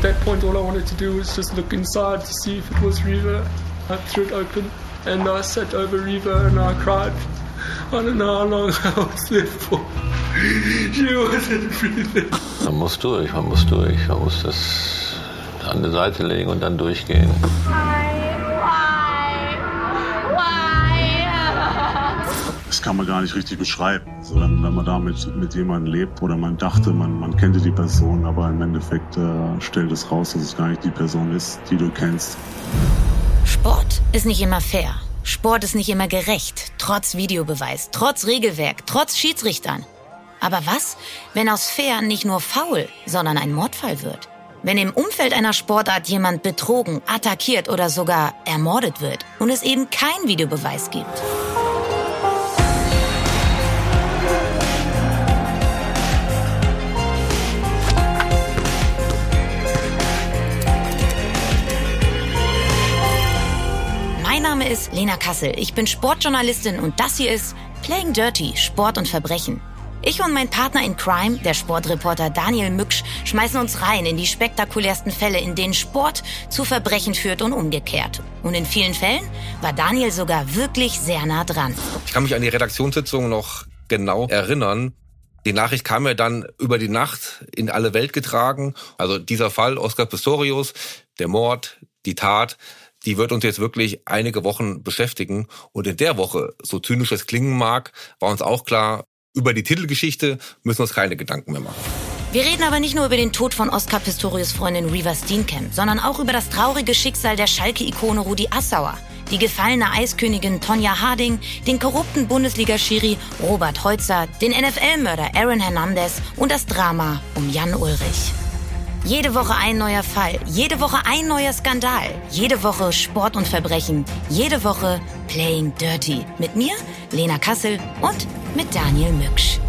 At that point, all I wanted to do was just look inside to see if it was Reva. I threw it open and I sat over Reva and I cried. I don't know how long I was there for. She wasn't breathing. Man muss durch, man muss durch. Man muss das an die Seite legen und dann durchgehen. Das kann man gar nicht richtig beschreiben. Also wenn, wenn man damit mit jemandem lebt oder man dachte, man, man kannte die Person, aber im Endeffekt äh, stellt es raus, dass es gar nicht die Person ist, die du kennst. Sport ist nicht immer fair. Sport ist nicht immer gerecht, trotz Videobeweis, trotz Regelwerk, trotz Schiedsrichtern. Aber was, wenn aus fair nicht nur faul, sondern ein Mordfall wird? Wenn im Umfeld einer Sportart jemand betrogen, attackiert oder sogar ermordet wird und es eben keinen Videobeweis gibt? Mein Name ist Lena Kassel. Ich bin Sportjournalistin und das hier ist Playing Dirty, Sport und Verbrechen. Ich und mein Partner in Crime, der Sportreporter Daniel Mücksch, schmeißen uns rein in die spektakulärsten Fälle, in denen Sport zu Verbrechen führt und umgekehrt. Und in vielen Fällen war Daniel sogar wirklich sehr nah dran. Ich kann mich an die Redaktionssitzung noch genau erinnern. Die Nachricht kam ja dann über die Nacht in alle Welt getragen. Also dieser Fall, Oscar Pistorius, der Mord, die Tat, die wird uns jetzt wirklich einige Wochen beschäftigen. Und in der Woche, so zynisch es klingen mag, war uns auch klar, über die Titelgeschichte müssen wir uns keine Gedanken mehr machen. Wir reden aber nicht nur über den Tod von Oskar Pistorius Freundin Reva Steenkamp, sondern auch über das traurige Schicksal der Schalke-Ikone Rudi Assauer, die gefallene Eiskönigin Tonja Harding, den korrupten Bundesliga-Schiri Robert Heutzer, den NFL-Mörder Aaron Hernandez und das Drama um Jan Ulrich. Jede Woche ein neuer Fall, jede Woche ein neuer Skandal, jede Woche Sport und Verbrechen, jede Woche Playing Dirty. Mit mir, Lena Kassel und mit Daniel Mücksch.